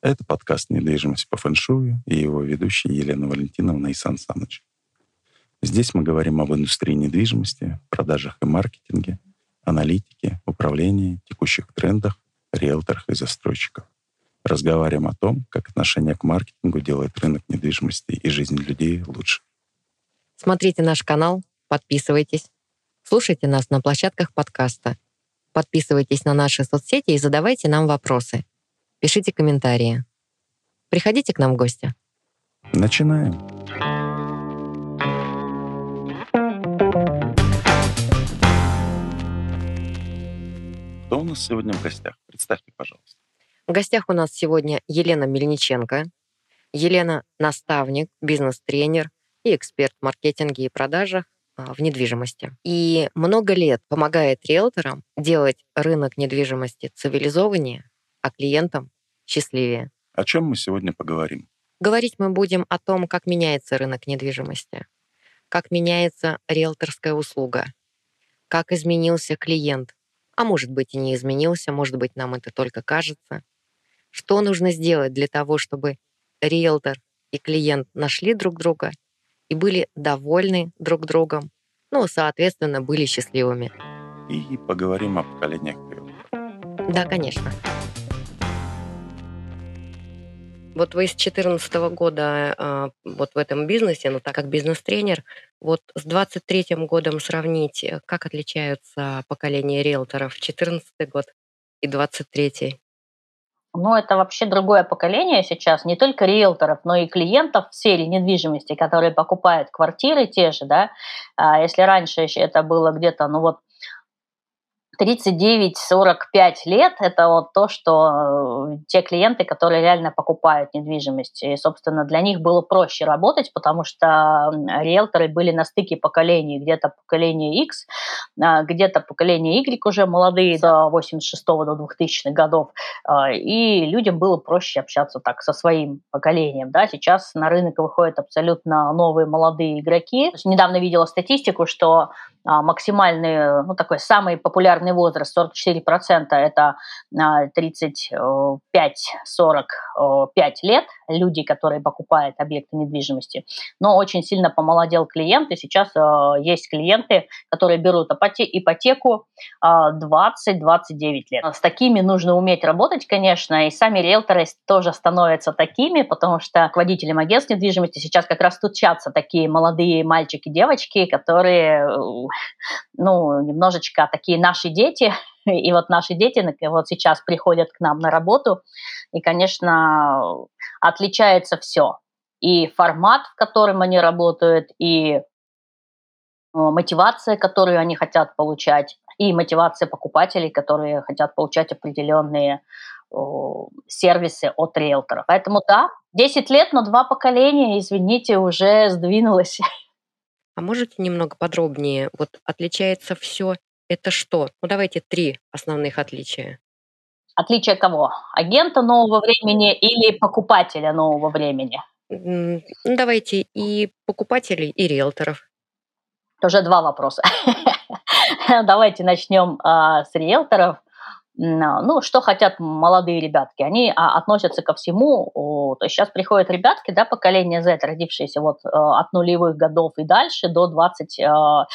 Это подкаст «Недвижимость по фэншую» и его ведущие Елена Валентиновна и Сан Саныч. Здесь мы говорим об индустрии недвижимости, продажах и маркетинге, аналитике, управлении, текущих трендах, риэлторах и застройщиках. Разговариваем о том, как отношение к маркетингу делает рынок недвижимости и жизнь людей лучше. Смотрите наш канал, подписывайтесь, слушайте нас на площадках подкаста, подписывайтесь на наши соцсети и задавайте нам вопросы. Пишите комментарии. Приходите к нам в гости. Начинаем. Кто у нас сегодня в гостях? Представьте, пожалуйста. В гостях у нас сегодня Елена Мельниченко. Елена — наставник, бизнес-тренер и эксперт в маркетинге и продажах а, в недвижимости. И много лет помогает риэлторам делать рынок недвижимости цивилизованнее, а клиентам счастливее. О чем мы сегодня поговорим? Говорить мы будем о том, как меняется рынок недвижимости, как меняется риэлторская услуга, как изменился клиент, а может быть и не изменился, может быть нам это только кажется. Что нужно сделать для того, чтобы риэлтор и клиент нашли друг друга и были довольны друг другом, ну, соответственно, были счастливыми. И поговорим о поколениях риэлторов. Да, конечно. Вот вы с 2014 года э, вот в этом бизнесе, ну так как бизнес-тренер, вот с 23 годом сравнить, как отличаются поколения риэлторов 14 год и 23 ну, это вообще другое поколение сейчас, не только риэлторов, но и клиентов в сфере недвижимости, которые покупают квартиры те же, да. А если раньше это было где-то, ну вот 39-45 лет – это вот то, что э, те клиенты, которые реально покупают недвижимость. И, собственно, для них было проще работать, потому что риэлторы были на стыке поколений. Где-то поколение X, а, где-то поколение Y уже молодые, до 86 до 2000 годов. А, и людям было проще общаться так со своим поколением. Да? Сейчас на рынок выходят абсолютно новые молодые игроки. Недавно видела статистику, что максимальный, ну, такой самый популярный возраст, 44%, это 35-45 лет, люди, которые покупают объекты недвижимости. Но очень сильно помолодел клиент, и сейчас а, есть клиенты, которые берут ипотеку 20-29 а, лет. С такими нужно уметь работать, конечно, и сами риэлторы тоже становятся такими, потому что к водителям агентств недвижимости сейчас как раз стучатся такие молодые мальчики, девочки, которые ну, немножечко такие наши дети, и вот наши дети вот сейчас приходят к нам на работу, и, конечно, отличается все. И формат, в котором они работают, и э, мотивация, которую они хотят получать, и мотивация покупателей, которые хотят получать определенные сервисы от риэлторов. Поэтому да, 10 лет, но два поколения, извините, уже сдвинулось. А можете немного подробнее? Вот отличается все это что? Ну давайте три основных отличия. Отличие кого? Агента нового времени или покупателя нового времени? Ну, давайте и покупателей, и риэлторов. Тоже два вопроса. Давайте начнем а, с риэлторов. А, ну, что хотят молодые ребятки? Они а, относятся ко всему. То есть сейчас приходят ребятки, да, поколение Z, родившиеся вот э, от нулевых годов и дальше до 21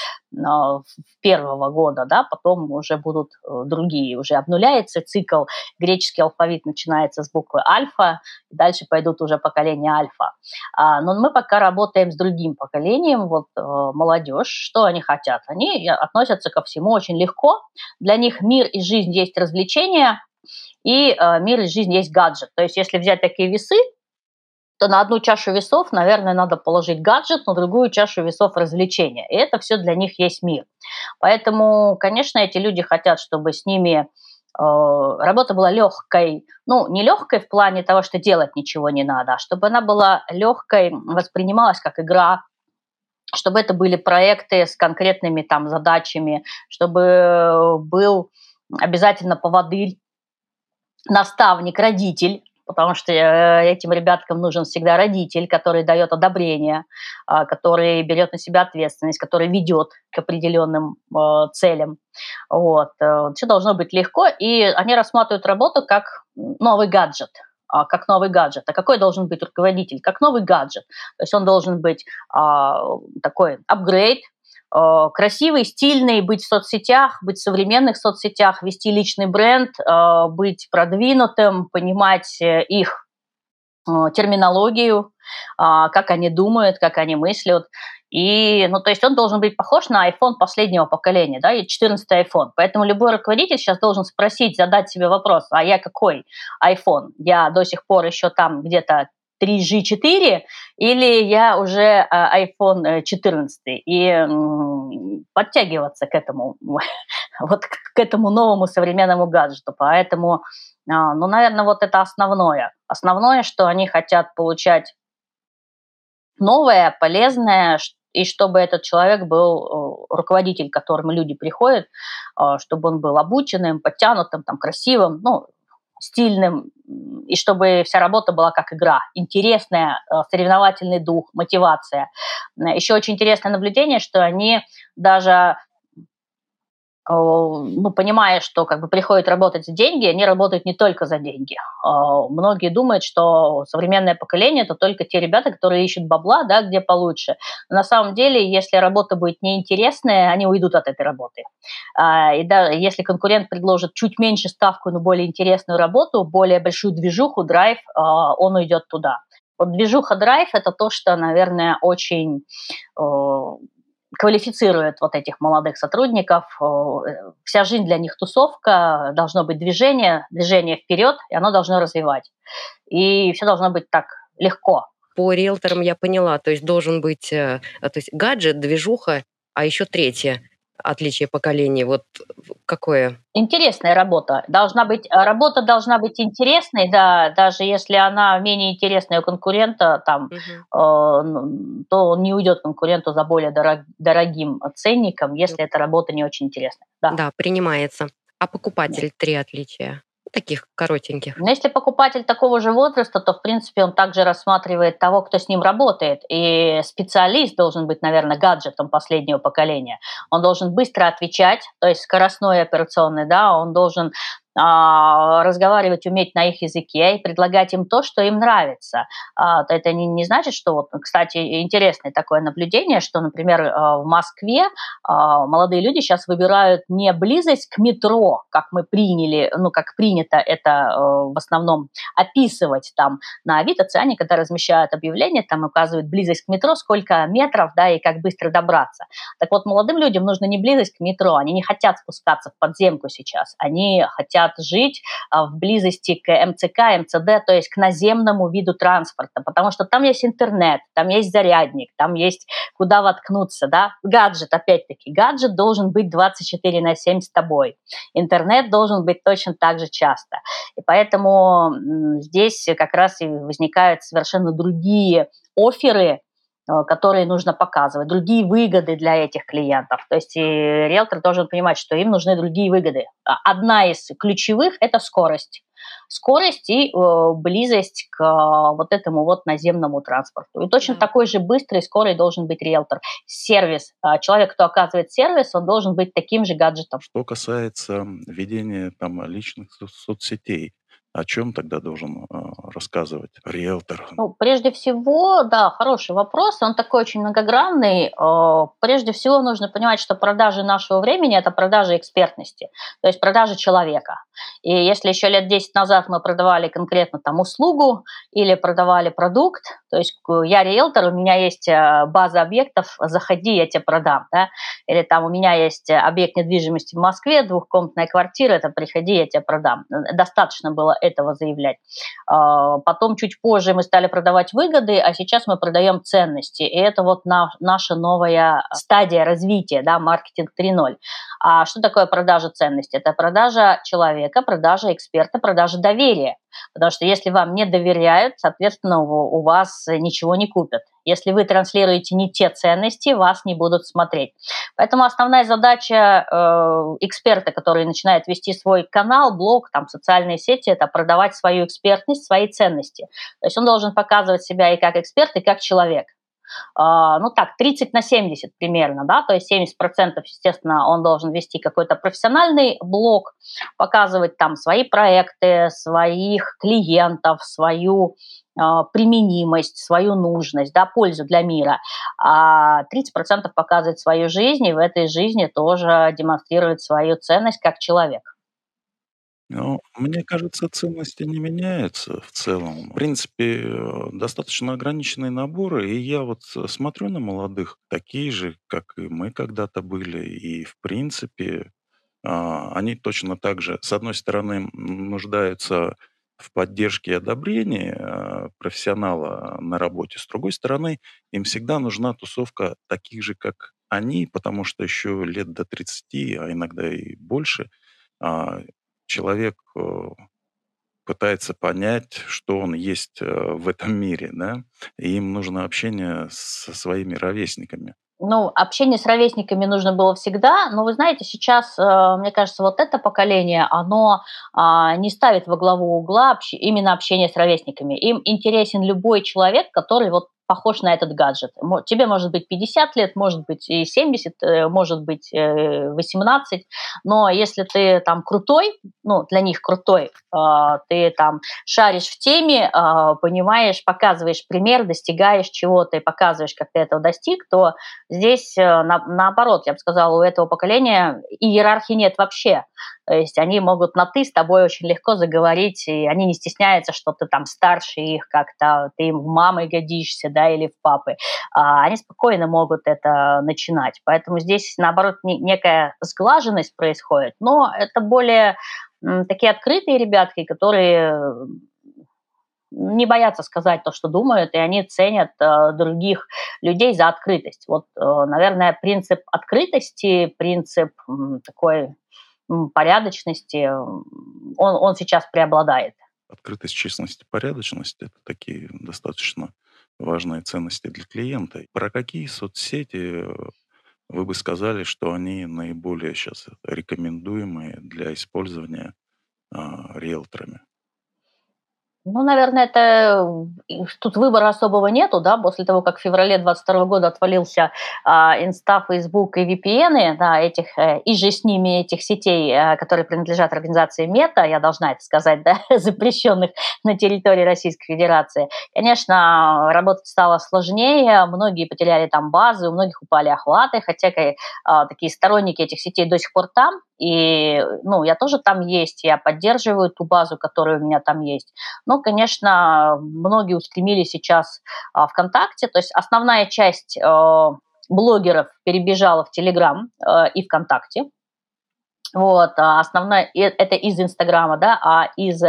э, года, да, потом уже будут э, другие. Уже обнуляется цикл, греческий алфавит начинается с буквы альфа, и дальше пойдут уже поколения альфа. А, но мы пока работаем с другим поколением, вот молодежь, что они хотят? Они относятся ко всему очень легко. Для них мир и жизнь есть развлечение, развлечения, и э, мир и жизнь есть гаджет. То есть если взять такие весы, то на одну чашу весов, наверное, надо положить гаджет, на другую чашу весов развлечения. И это все для них есть мир. Поэтому, конечно, эти люди хотят, чтобы с ними э, работа была легкой. Ну, не легкой в плане того, что делать ничего не надо, а чтобы она была легкой, воспринималась как игра, чтобы это были проекты с конкретными там задачами, чтобы был обязательно поводырь, наставник, родитель, потому что э, этим ребяткам нужен всегда родитель, который дает одобрение, а, который берет на себя ответственность, который ведет к определенным э, целям. Вот. Э, Все должно быть легко, и они рассматривают работу как новый гаджет. а, как новый гаджет. А какой должен быть руководитель? Как новый гаджет. То есть он должен быть а, такой апгрейд, красивый, стильный, быть в соцсетях, быть в современных соцсетях, вести личный бренд, а, быть продвинутым, понимать э, их терминологию, как они думают, как они мыслят. И, ну, то есть он должен быть похож на iPhone последнего поколения, да, и 14 iPhone. Поэтому любой руководитель сейчас должен спросить, задать себе вопрос, а я какой iPhone? Я до сих пор еще там где-то 3G4 или я уже iPhone 14 и подтягиваться к этому, вот к этому новому современному гаджету. Поэтому, а, ну, наверное, вот это основное. Основное, что они хотят получать новое, полезное, и чтобы этот человек был э, руководитель, к которому люди приходят, э, чтобы он был обученным, подтянутым, там, красивым, ну, стильным, и чтобы вся работа была как игра, интересная, э, соревновательный дух, мотивация. Еще очень интересное наблюдение, что они даже Э, ну, понимая, что как бы приходят работать за деньги, они работают не только за деньги. Многие думают, что современное поколение это только те ребята, которые ищут бабла, да, где получше. Но на самом деле, если работа будет неинтересная, они уйдут от этой работы. Э, и да, если конкурент предложит чуть меньше ставку, но более интересную работу, более большую движуху, драйв, он уйдет туда. Вот движуха драйв – это то, что, наверное, очень квалифицирует вот этих молодых сотрудников. Вся жизнь для них тусовка, должно быть движение, движение вперед, и оно должно развивать. И все должно быть так легко. По риэлторам я поняла, то есть должен быть э, то есть гаджет, движуха, а еще третье отличие поколений? Вот какое? Интересная работа. Должна быть, работа должна быть интересной, да, даже если она менее интересная у конкурента, там, угу. э, то он не уйдет конкуренту за более дорог, дорогим ценником, если эта работа не очень интересная. Да, да принимается. А покупатель три отличия? Таких коротеньких. Но если покупатель такого же возраста, то, в принципе, он также рассматривает того, кто с ним работает. И специалист должен быть, наверное, гаджетом последнего поколения. Он должен быстро отвечать, то есть скоростной операционный, да, он должен разговаривать, уметь на их языке и предлагать им то, что им нравится. А, это не, не значит, что, вот, кстати, интересное такое наблюдение, что, например, а, в Москве молодые люди сейчас выбирают не близость к метро, как мы приняли, ну, как принято это в основном описывать там на Авито, Циане, когда размещают объявления, там указывают близость к метро, сколько метров, да, и как быстро добраться. Так вот, молодым людям нужно не близость к метро, они не хотят спускаться в подземку сейчас, они хотят хотят жить а, в близости к МЦК, МЦД, то есть к наземному виду транспорта, потому что там есть интернет, там есть зарядник, там есть куда воткнуться, да, гаджет, опять-таки, гаджет должен быть 24 на 7 с тобой, интернет должен быть точно так же часто, и поэтому здесь как раз и возникают совершенно другие оферы, которые нужно показывать, другие выгоды для этих клиентов. То есть и риэлтор должен понимать, что им нужны другие выгоды. Одна из ключевых – это скорость. Скорость и э, близость к э, вот этому вот наземному транспорту. И точно такой же быстрый и скорый должен быть риэлтор. Сервис. Э, человек, кто оказывает сервис, он должен быть таким же гаджетом. Что касается ведения там, личных соцсетей, о чем тогда должен э, рассказывать риэлтор? Ну, прежде всего, да, хороший вопрос. Он такой очень многогранный. Э, прежде всего нужно понимать, что продажи нашего времени – это продажи экспертности, то есть продажи человека. И если еще лет 10 назад мы продавали конкретно там услугу или продавали продукт, то есть я риэлтор, у меня есть э, база объектов, заходи, я тебе продам. Да? Или там у меня есть объект недвижимости в Москве, двухкомнатная квартира, это приходи, я тебе продам. Достаточно было этого заявлять. А, потом чуть позже мы стали продавать выгоды, а сейчас мы продаем ценности. И это вот на, наша новая стадия развития, да, маркетинг 3.0. А что такое продажа ценностей? Это продажа человека, продажа эксперта, продажа доверия. Потому что если вам не доверяют, соответственно, у, вас ничего не купят. Если вы транслируете не те ценности, вас не будут смотреть. Поэтому основная задача э, эксперта, который начинает вести свой канал, блог, там, социальные сети, это продавать свою экспертность, свои ценности. То есть он должен показывать себя и как эксперт, и как человек. А, ну так, 30 на 70 примерно, да, то есть 70 процентов, естественно, он должен вести какой-то профессиональный блог, показывать там свои проекты, своих клиентов, свою а, применимость, свою нужность, да, пользу для мира, а 30% показывает свою жизнь и в этой жизни тоже демонстрирует свою ценность как человек. Ну, мне кажется, ценности не меняются в целом. В принципе, э, достаточно ограниченные наборы, и я вот э, смотрю на молодых, такие же, как и мы когда-то были, и в принципе а, они точно так же, с одной стороны, нуждаются в поддержке и одобрении а, профессионала на работе, с другой стороны, им всегда нужна тусовка таких же, как они, потому что еще лет до 30, а иногда и больше, а, человек э, пытается понять, что он есть э, в этом мире, да, и им нужно общение со своими ровесниками. Ну, общение с ровесниками нужно было всегда, но вы знаете, сейчас, э, мне кажется, вот это поколение, оно а, не ставит во главу угла именно общение с ровесниками. Им интересен любой человек, который вот похож на этот гаджет. Тебе может быть 50 лет, может быть и 70, э, может быть 18, э, но если ты там крутой, ну, для них крутой, а, ты там шаришь в теме, а, понимаешь, показываешь пример, достигаешь чего-то и показываешь, как ты этого достиг, то здесь э, наоборот, я бы сказала, у этого поколения иерархии нет вообще. То есть они могут на «ты» с тобой очень легко заговорить, и они не стесняются, что ты там старше их как-то, ты им в мамы годишься, да, или в папы. А они спокойно могут это начинать. Поэтому здесь, наоборот, некая сглаженность происходит, но это более такие открытые ребятки, которые не боятся сказать то, что думают, и они ценят э, других людей за открытость. Вот, э, наверное, принцип открытости, принцип э, такой порядочности, он, он сейчас преобладает. Открытость, честность, порядочность – это такие достаточно важные ценности для клиента. Про какие соцсети э, вы бы сказали, что они наиболее сейчас рекомендуемые для использования а, риэлторами? Ну, наверное, это тут выбора особого нету, да, после того, как в феврале 22 года отвалился а, Инста, Facebook и VPN, да, этих, э, и же с ними этих сетей, э, которые принадлежат организации Мета, я должна это сказать, да, запрещенных на территории Российской Федерации. Конечно, работать стало сложнее, многие потеряли там базы, у многих упали охваты, хотя а, такие сторонники этих сетей до сих пор там, и, ну, я тоже там есть, я поддерживаю ту базу, которая у меня там есть. Конечно, многие устремились сейчас а, ВКонтакте, то есть основная часть э, блогеров перебежала в Телеграм э, и ВКонтакте. Вот, а основная, это из Инстаграма, да, а из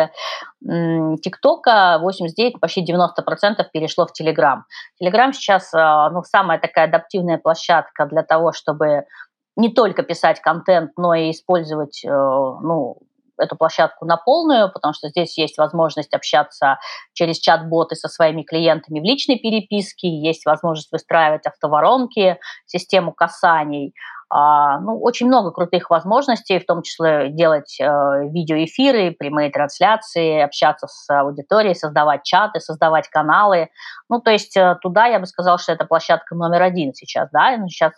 ТикТока 89, почти 90% перешло в Телеграм. Телеграм сейчас, ну, самая такая адаптивная площадка для того, чтобы не только писать контент, но и использовать ну, эту площадку на полную, потому что здесь есть возможность общаться через чат-боты со своими клиентами в личной переписке, есть возможность выстраивать автоворонки, систему касаний. А, ну, очень много крутых возможностей, в том числе делать э, видеоэфиры, прямые трансляции, общаться с аудиторией, создавать чаты, создавать каналы. Ну, то есть э, туда я бы сказала, что это площадка номер один сейчас, да, ну, сейчас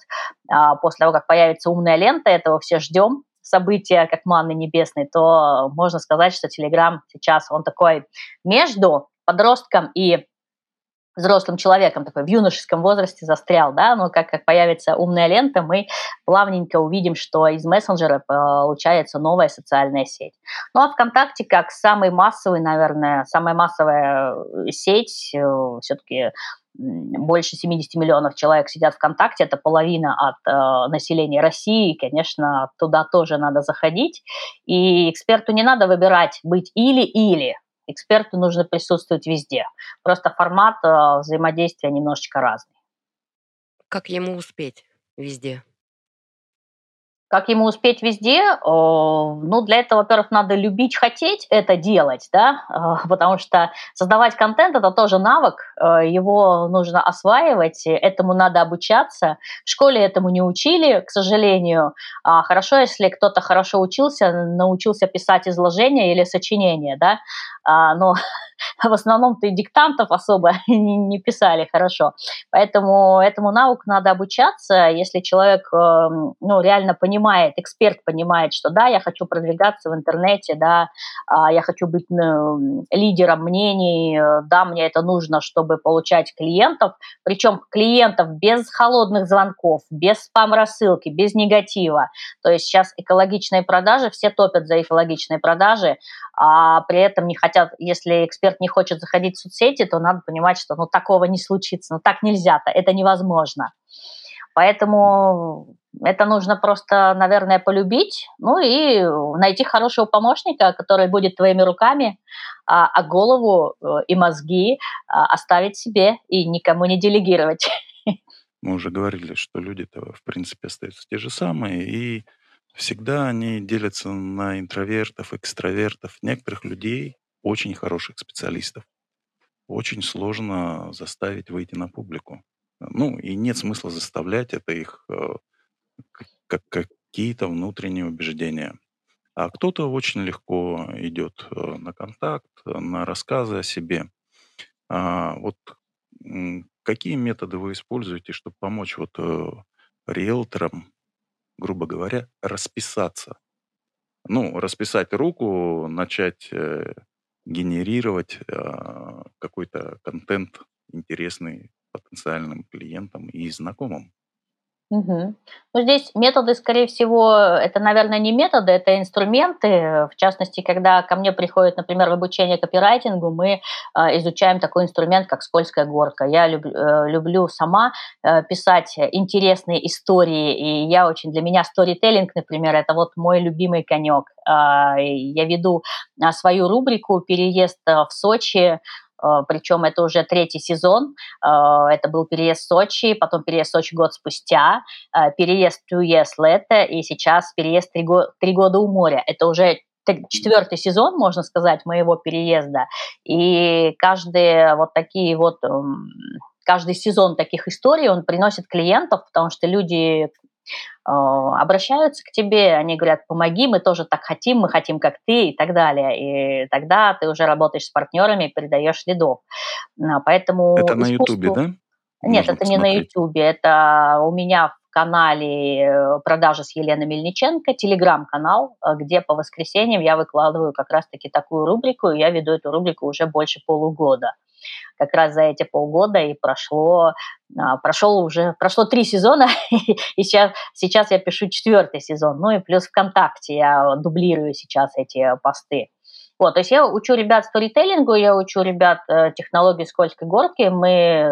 э, после того, как появится умная лента, этого все ждем, события, как манны небесной, то можно сказать, что Телеграм сейчас, он такой между подростком и взрослым человеком, такой в юношеском возрасте застрял, да, но как, как появится умная лента, мы плавненько увидим, что из мессенджера получается новая социальная сеть. Ну а ВКонтакте как самый массовый, наверное, самая массовая э, сеть, э, все-таки больше 70 миллионов человек сидят ВКонтакте, это половина от э, населения России, конечно, туда тоже надо заходить. И эксперту не надо выбирать быть или-или, эксперту нужно присутствовать везде. Просто формат э, взаимодействия немножечко разный. Как ему успеть везде? Как ему успеть везде? Ну, для этого, во-первых, надо любить, хотеть это делать, да, потому что создавать контент – это тоже навык, э, его нужно осваивать, этому надо обучаться. В школе этому не учили, к сожалению. А хорошо, если кто-то хорошо учился, научился писать изложения или сочинения, да, а, но в основном-то и диктантов особо не, не писали хорошо. Поэтому этому науку надо обучаться. Если человек эм, ну, реально понимает, эксперт понимает, что да, я хочу продвигаться в интернете, да, а, я хочу быть лидером мнений, э, да, мне это нужно, чтобы получать клиентов, причем клиентов без холодных звонков, без спам-рассылки, без негатива. То есть сейчас экологичные продажи, все топят за экологичные продажи, а при этом не хотят, если эксперт не хочет заходить в соцсети, то надо понимать, что ну такого не случится, ну так нельзя-то, это невозможно. Поэтому это нужно просто, наверное, полюбить, ну и найти хорошего помощника, который будет твоими руками, а, а голову э, и мозги а, оставить себе и никому не делегировать. Мы уже говорили, что люди-то, в принципе, остаются те же самые, и всегда они делятся на интровертов, экстравертов. Некоторых людей, очень хороших специалистов, очень сложно заставить выйти на публику. Ну, и нет смысла заставлять, это их э, как какие-то внутренние убеждения. А кто-то очень легко идет э, на контакт, на рассказы о себе. А, вот какие методы вы используете, чтобы помочь вот э, риэлторам, грубо говоря, расписаться? Ну, расписать руку, начать генерировать э, какой-то контент интересный потенциальным клиентам и знакомым. Мгм. Ну, здесь методы, скорее всего, это, наверное, не методы, это инструменты. В частности, когда ко мне приходит, например, в обучение копирайтингу, мы а, изучаем такой инструмент, как скользкая горка. Я люб- э, люблю сама э, писать интересные истории, и я очень, для меня сторителлинг, например, это вот мой любимый конек. А, я веду а, свою рубрику «Переезд э, в Сочи», Э, причем это уже третий сезон, э, это был переезд в Сочи, потом переезд в Сочи год спустя, э, переезд two years later, и сейчас переезд три, го- три года у моря. Это уже четвертый сезон, можно сказать, моего переезда. И каждые вот такие вот эм, каждый сезон таких историй он приносит клиентов, потому что люди обращаются к тебе, они говорят, помоги, мы тоже так хотим, мы хотим, как ты и так далее. И тогда ты уже работаешь с партнерами, передаешь лидов. А, поэтому это на Ютубе, да? Нет, Можно это посмотреть. не на Ютубе, это у меня в канале э, продажи с Еленой Мельниченко, телеграм-канал, э, где по воскресеньям я выкладываю как раз-таки такую рубрику, и я веду эту рубрику уже больше полугода как раз за эти полгода и прошло, а, прошел уже, прошло три сезона, и сейчас, сейчас я пишу четвертый сезон, ну и плюс ВКонтакте я дублирую сейчас эти посты. Вот, то есть я учу ребят сторителлингу, я учу ребят э, технологии скользкой горки, мы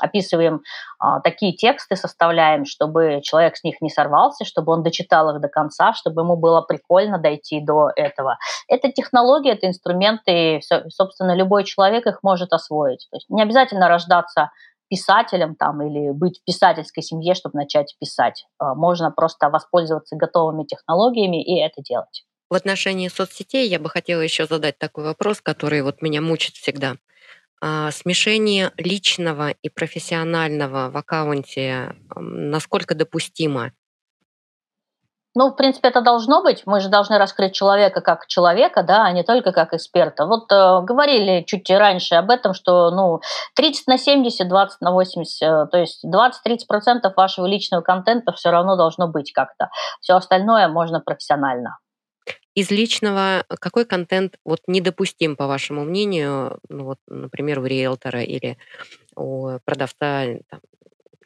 описываем а, такие тексты, составляем, чтобы человек с них не сорвался, чтобы он дочитал их до конца, чтобы ему было прикольно дойти до этого. Это технологии, это инструменты, собственно, любой человек их может освоить. То есть не обязательно рождаться писателем там или быть в писательской семье, чтобы начать писать. А, можно просто воспользоваться готовыми технологиями и это делать. В отношении соцсетей я бы хотела еще задать такой вопрос, который вот меня мучит всегда. А, смешение личного и профессионального в аккаунте насколько допустимо? Ну, в принципе, это должно быть. Мы же должны раскрыть человека как человека, да, а не только как эксперта. Вот э, говорили чуть раньше об этом, что ну, 30 на 70, 20 на 80, э, то есть 20-30% вашего личного контента все равно должно быть как-то. Все остальное можно профессионально. Из личного какой контент вот недопустим, по вашему мнению, ну вот, например, у риэлтора или у продавца там,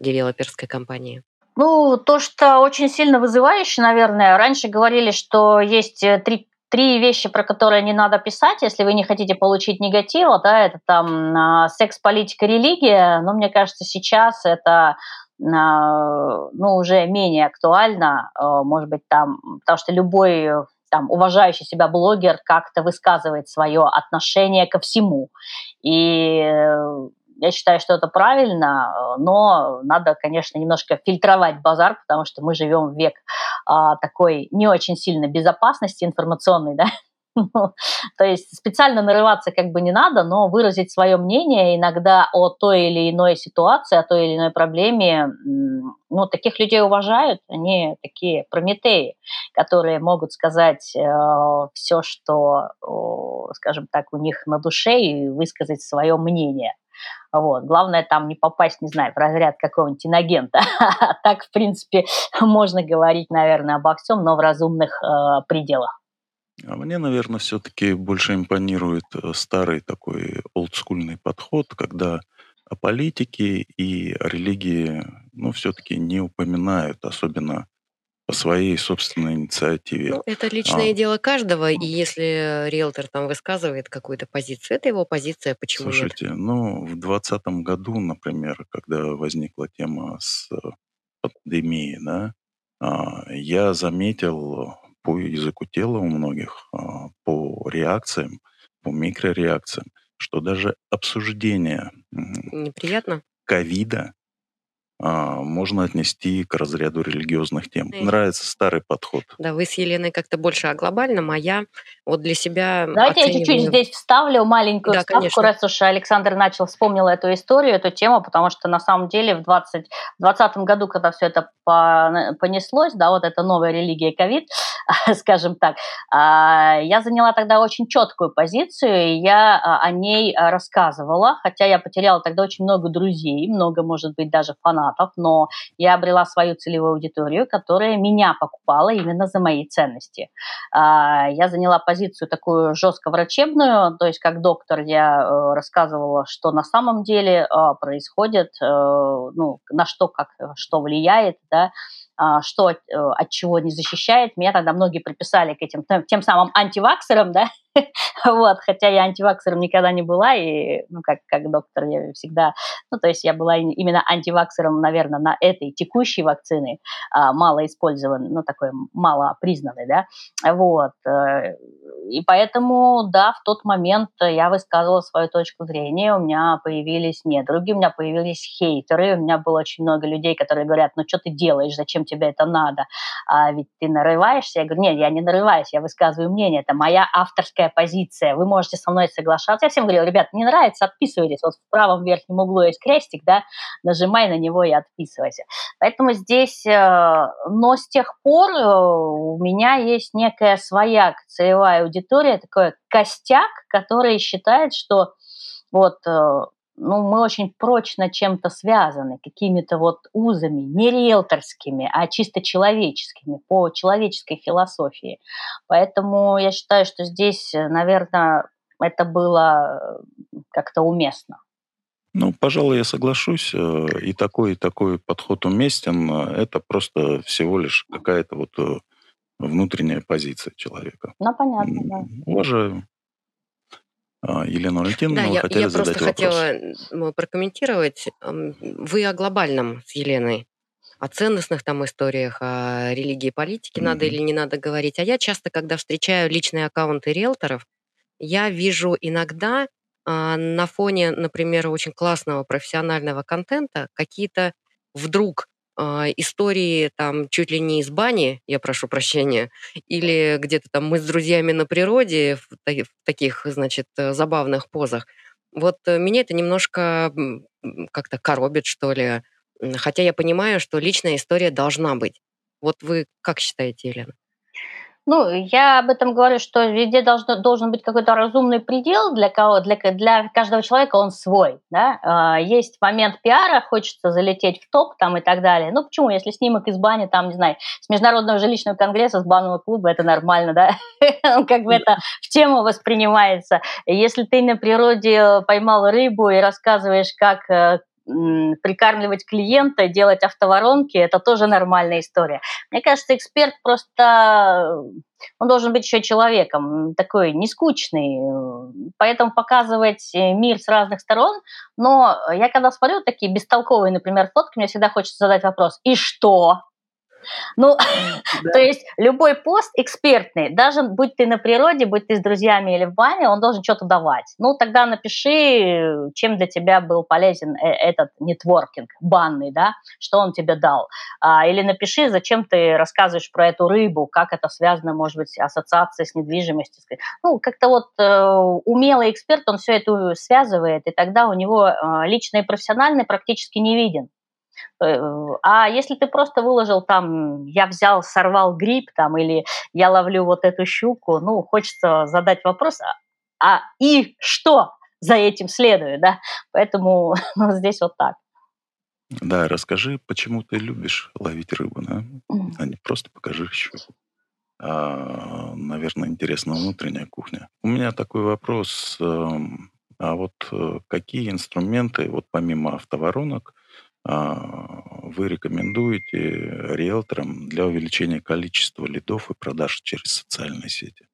девелоперской компании? Ну, то, что очень сильно вызывающе, наверное. Раньше говорили, что есть э, три три вещи, про которые не надо писать, если вы не хотите получить негатива, да, это там а, секс, политика, религия, но мне кажется, сейчас это а, ну, уже менее актуально, а, может быть, там, потому что любой там, уважающий себя блогер как-то высказывает свое отношение ко всему. И э, я считаю, что это правильно, но надо, конечно, немножко фильтровать базар, потому что мы живем в век а, такой не очень сильной безопасности информационной, да, То есть специально нарываться как бы не надо, но выразить свое мнение иногда о той или иной ситуации, о той или иной проблеме, ну, таких людей уважают, они такие прометеи, которые могут сказать э, все, что, э, скажем так, у них на душе и высказать свое мнение. Вот. Главное там не попасть, не знаю, в разряд какого-нибудь инагента. так, в принципе, можно говорить, наверное, обо всем, но в разумных э, пределах. А мне, наверное, все-таки больше импонирует э, старый такой олдскульный подход, когда о политике и о религии, ну, все-таки не упоминают, особенно по своей собственной инициативе. Ну, это личное а, дело каждого, и если риэлтор там высказывает какую-то позицию, это его позиция, почему Слушайте, нет? ну, в 2020 году, например, когда возникла тема с э, пандемией, да, а, я заметил по языку тела у многих, а, по реакциям, по микрореакциям, что даже обсуждение Неприятно? ковида а, можно отнести к разряду религиозных тем. Нравится старый подход. Да, вы с Еленой как-то больше о глобальном, а я вот для себя Давайте оцениваю... я чуть-чуть здесь вставлю маленькую да, ставку, конечно. раз уж Александр начал, вспомнил эту историю, эту тему, потому что на самом деле в 20, 2020 году, когда все это понеслось, да, вот эта новая религия ковид, скажем так, а, я заняла тогда очень четкую позицию, и я а, о ней рассказывала, хотя я потеряла тогда очень много друзей, много, может быть, даже фанатов, но я обрела свою целевую аудиторию, которая меня покупала именно за мои ценности. А, я заняла позицию такую жестко врачебную, то есть как доктор я э, рассказывала, что на самом деле а, происходит, э, ну, на что как что влияет, да, а, что от, э, от чего не защищает. Меня тогда многие приписали к этим тем самым антиваксерам, да, вот, хотя я антиваксером никогда не была, и, ну, как, как доктор я всегда, ну, то есть я была именно антиваксером, наверное, на этой текущей вакцины, а, мало использованной, ну, такой мало признанной, да, вот, э, и поэтому, да, в тот момент я высказывала свою точку зрения, у меня появились недруги, у меня появились хейтеры, у меня было очень много людей, которые говорят, ну, что ты делаешь, зачем тебе это надо, а ведь ты нарываешься. Я говорю, нет, я не нарываюсь, я высказываю мнение, это моя авторская позиция, вы можете со мной соглашаться. Я всем говорю, ребят, не нравится, отписывайтесь, вот в правом верхнем углу есть крестик, да, нажимай на него и отписывайся. Поэтому здесь, э, но с тех пор э, у меня есть некая своя целевая аудитория, такой костяк, который считает, что вот э, ну, мы очень прочно чем-то связаны, какими-то вот узами, не риэлторскими, а чисто человеческими, по человеческой философии. Поэтому я считаю, что здесь, наверное, это было как-то уместно. Ну, пожалуй, я соглашусь. Э, и такой, и такой подход уместен. Это просто всего лишь какая-то вот э, внутренняя позиция человека. Ну, понятно, да. Уважаю. А, Елена Валентиновна, да, я, хотели я задать просто вопрос. хотела прокомментировать. Вы о глобальном с Еленой, о ценностных там историях, о религии политике mm-hmm. надо или не надо говорить. А я часто, когда встречаю личные аккаунты риэлторов, я вижу иногда а, на фоне, например, очень классного профессионального контента какие-то вдруг истории там чуть ли не из бани, я прошу прощения, или где-то там мы с друзьями на природе в, в таких, значит, э, забавных позах. Вот э, меня это немножко как-то коробит, что ли. Хотя я понимаю, что личная история должна быть. Вот вы как считаете, Елена? Ну, я об этом говорю, что везде должно, должен быть какой-то разумный предел для кого, для, для каждого человека он свой, да. А, есть момент пиара, хочется залететь в топ там и так далее. Ну, почему, если снимок из бани, там, не знаю, с Международного жилищного конгресса, с банного клуба, это нормально, да, как бы это в тему воспринимается. Если ты на природе поймал рыбу и рассказываешь, как э, прикармливать клиента, делать автоворонки, это тоже нормальная история. Мне кажется, эксперт просто, он должен быть еще человеком, такой не скучный, поэтому показывать мир с разных сторон. Но я когда смотрю такие бестолковые, например, фотки, мне всегда хочется задать вопрос, и что? Ну, то есть любой пост экспертный, даже будь ты на природе, будь ты с друзьями или в бане, он должен что-то давать. Ну, тогда напиши, чем для тебя был полезен э, этот нетворкинг банный, да, что он тебе дал. А, или напиши, зачем ты рассказываешь про эту рыбу, как это связано, может быть, ассоциация с недвижимостью. Ну, как-то вот э, умелый эксперт, он все это связывает, и тогда у него э, личный и профессиональный практически не виден. Э, а если ты просто выложил там, я взял, сорвал гриб там, или я ловлю вот эту щуку, ну, хочется задать вопрос, а, а и что за этим следует, да? Поэтому ну, здесь вот так. Да, расскажи, почему ты любишь ловить рыбу, да? А не просто покажи щуку. А, наверное, интересна внутренняя кухня. У меня такой вопрос. Эм, а вот э, какие инструменты, вот помимо автоворонок, вы рекомендуете риэлторам для увеличения количества лидов и продаж через социальные сети?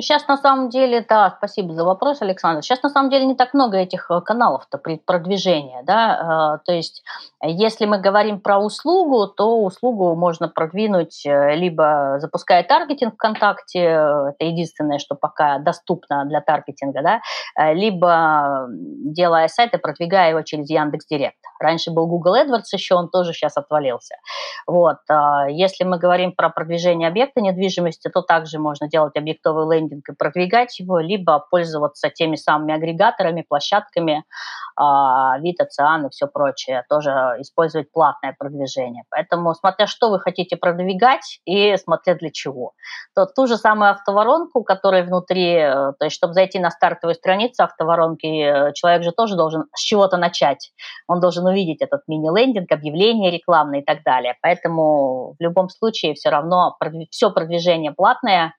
Сейчас на самом деле, да, спасибо за вопрос, Александр. Сейчас на самом деле не так много этих э, каналов-то продвижения, да. Э, то есть, если мы говорим про услугу, то услугу можно продвинуть э, либо запуская таргетинг ВКонтакте, это единственное, что пока доступно для таргетинга, да, либо делая сайт и продвигая его через Яндекс Директ. Раньше был Google AdWords еще, он тоже сейчас отвалился. Вот. Если мы говорим про продвижение объекта недвижимости, то также можно делать объектовый лендинг лендинг и продвигать его, либо пользоваться теми самыми агрегаторами, площадками, а, вид, океан и все прочее, тоже использовать платное продвижение. Поэтому смотря что вы хотите продвигать и смотря для чего. То ту же самую автоворонку, которая внутри, э, то есть чтобы зайти на стартовую страницу автоворонки, э, человек же тоже должен с чего-то начать. Он должен увидеть этот мини-лендинг, объявление рекламное и так далее. Поэтому в любом случае все равно все продвижение платное,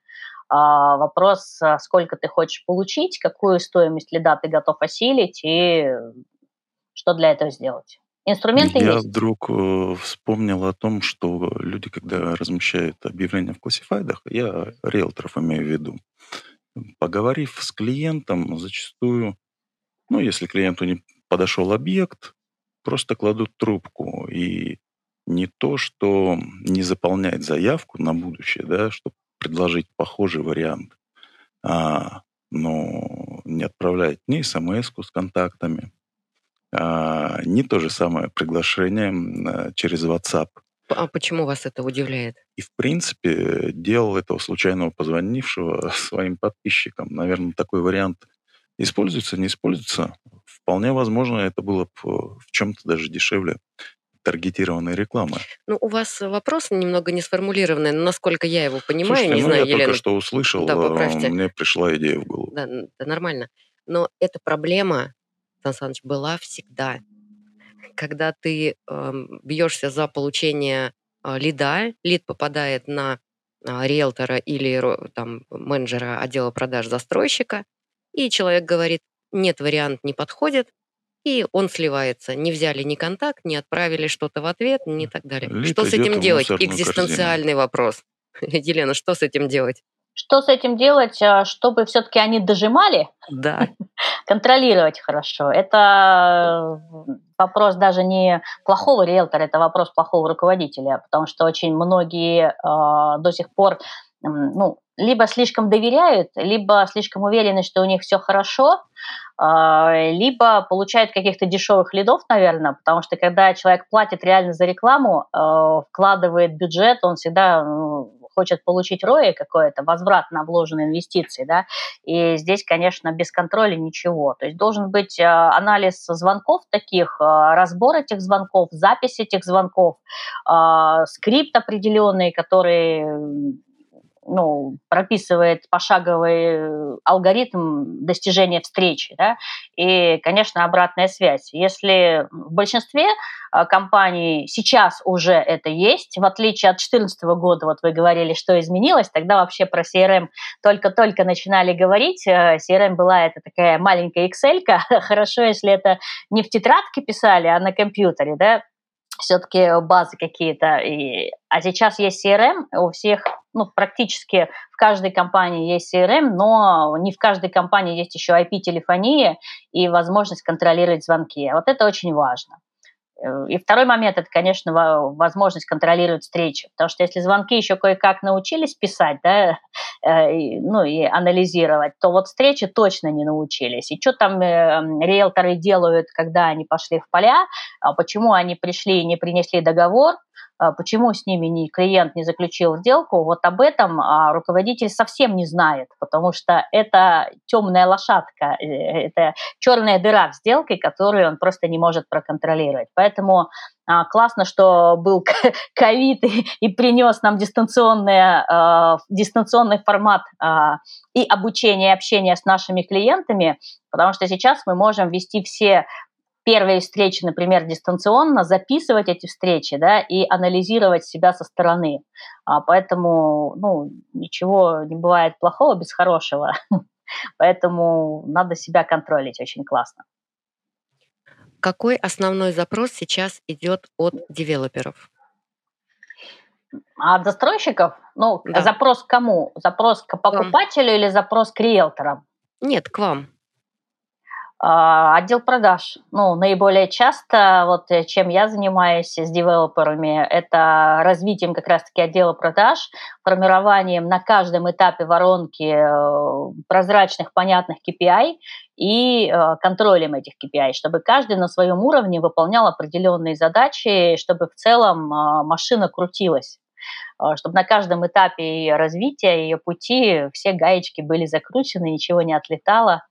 вопрос, а, сколько ты хочешь получить, какую стоимость лида ты готов осилить и что для этого сделать. Инструменты Я есть. вдруг э, вспомнил о том, что люди, когда размещают объявления в классифайдах, я риэлторов имею в виду, поговорив с клиентом, зачастую, ну, если клиенту не подошел объект, просто кладут трубку. И не то, что не заполнять заявку на будущее, да, чтобы предложить похожий вариант, а, но не отправлять ни смс с контактами, а, ни то же самое приглашение а, через WhatsApp. А почему вас это удивляет? И, в принципе, делал этого случайного позвонившего своим подписчикам. Наверное, такой вариант используется, не используется. Вполне возможно, это было бы в чем-то даже дешевле таргетированной рекламы. Ну, у вас вопрос немного не сформулированный, но насколько я его понимаю, Слушайте, не ну, знаю, я Елена. только что услышал, да, поправьте. мне пришла идея в голову. Да, да, нормально. Но эта проблема, Сан Саныч, была всегда. Когда ты э, бьешься за получение э, лида, лид попадает на э, риэлтора или там, менеджера отдела продаж застройщика, и человек говорит, нет, вариант не подходит, и он сливается. Не взяли ни контакт, не отправили что-то в ответ, ни так далее. Лид что с этим делать? Экзистенциальный корзину. вопрос. Елена, что с этим делать? Что с этим делать, а, чтобы все-таки они дожимали? Да. Контролировать хорошо. Это вопрос даже не плохого риэлтора, это вопрос плохого руководителя, потому что очень многие э, до сих пор ну, либо слишком доверяют, либо слишком уверены, что у них все хорошо, а, либо получают каких-то дешевых лидов, наверное, потому что когда человек платит реально за рекламу, а, вкладывает бюджет, он всегда ну, хочет получить роя какое-то, возврат на вложенные инвестиции, да, и здесь, конечно, без контроля ничего. То есть должен быть а, анализ звонков таких, разбор этих звонков, запись этих звонков, скрипт определенный, который ну, прописывает пошаговый э, алгоритм достижения встречи, да, и, конечно, обратная связь. Если в большинстве а, компаний сейчас уже это есть, в отличие от 2014 года, вот вы говорили, что изменилось, тогда вообще про CRM только-только начинали говорить, э, CRM была это такая маленькая Excel, хорошо, если это не в тетрадке писали, а на компьютере, да, все-таки базы какие-то. И, а сейчас есть CRM, у всех, ну, практически в каждой компании есть CRM, но не в каждой компании есть еще IP-телефония и возможность контролировать звонки. Вот это очень важно. Э, и второй момент – это, конечно, возможность контролировать встречи. Потому что если звонки еще кое-как научились писать, да, э, ну и анализировать, то вот встречи точно не научились. И что там э, риэлторы делают, когда они пошли в поля, а почему они пришли и не принесли договор – почему с ними не, клиент не заключил сделку, вот об этом а, руководитель совсем не знает, потому что это темная лошадка, э, это черная дыра в сделке, которую он просто не может проконтролировать. Поэтому а, классно, что был ковид и, принес нам дистанционный, дистанционный формат и обучение, и общение с нашими клиентами, потому что сейчас мы можем вести все первые встречи, например, дистанционно, записывать эти встречи, да, и анализировать себя со стороны. А, поэтому, ну, ничего не бывает плохого без хорошего. Поэтому надо себя контролить очень классно. Какой основной запрос сейчас идет от девелоперов? А от застройщиков? Ну, да. запрос к кому? Запрос к покупателю к или запрос к риэлторам? Нет, к вам. А, отдел продаж. Ну, наиболее часто, вот э, чем я занимаюсь с девелоперами, это развитием как раз-таки отдела продаж, формированием на каждом этапе воронки э, прозрачных, понятных KPI и э, контролем этих KPI, чтобы каждый на своем уровне выполнял определенные задачи, чтобы в целом машина крутилась чтобы на каждом этапе ее развития, ее пути все гаечки были закручены, ничего не отлетало,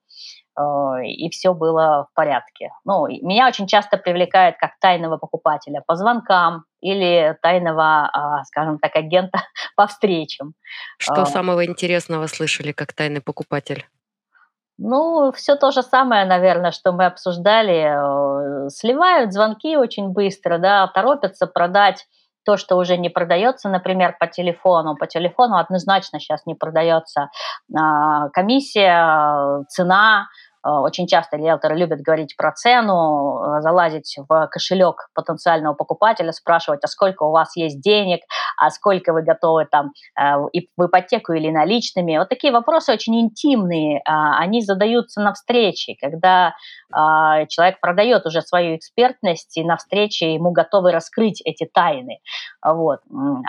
и все было в порядке. Ну, меня очень часто привлекают как тайного покупателя по звонкам или тайного, а, скажем так, агента по встречам. Что а. самого интересного слышали как тайный покупатель? Ну, все то же самое, наверное, что мы обсуждали. Э, сливают звонки очень быстро, да, торопятся продать то, что уже не продается, например, по телефону. По телефону однозначно сейчас не продается а, комиссия, цена, Э, очень часто риэлторы любят говорить про цену, э, залазить в кошелек потенциального покупателя, спрашивать, а сколько у вас есть денег, а сколько вы готовы там э, и в ипотеку или наличными. Вот такие вопросы очень интимные, а, они задаются на встрече, когда а, человек продает уже свою экспертность, и на встрече ему готовы раскрыть эти тайны. Вот.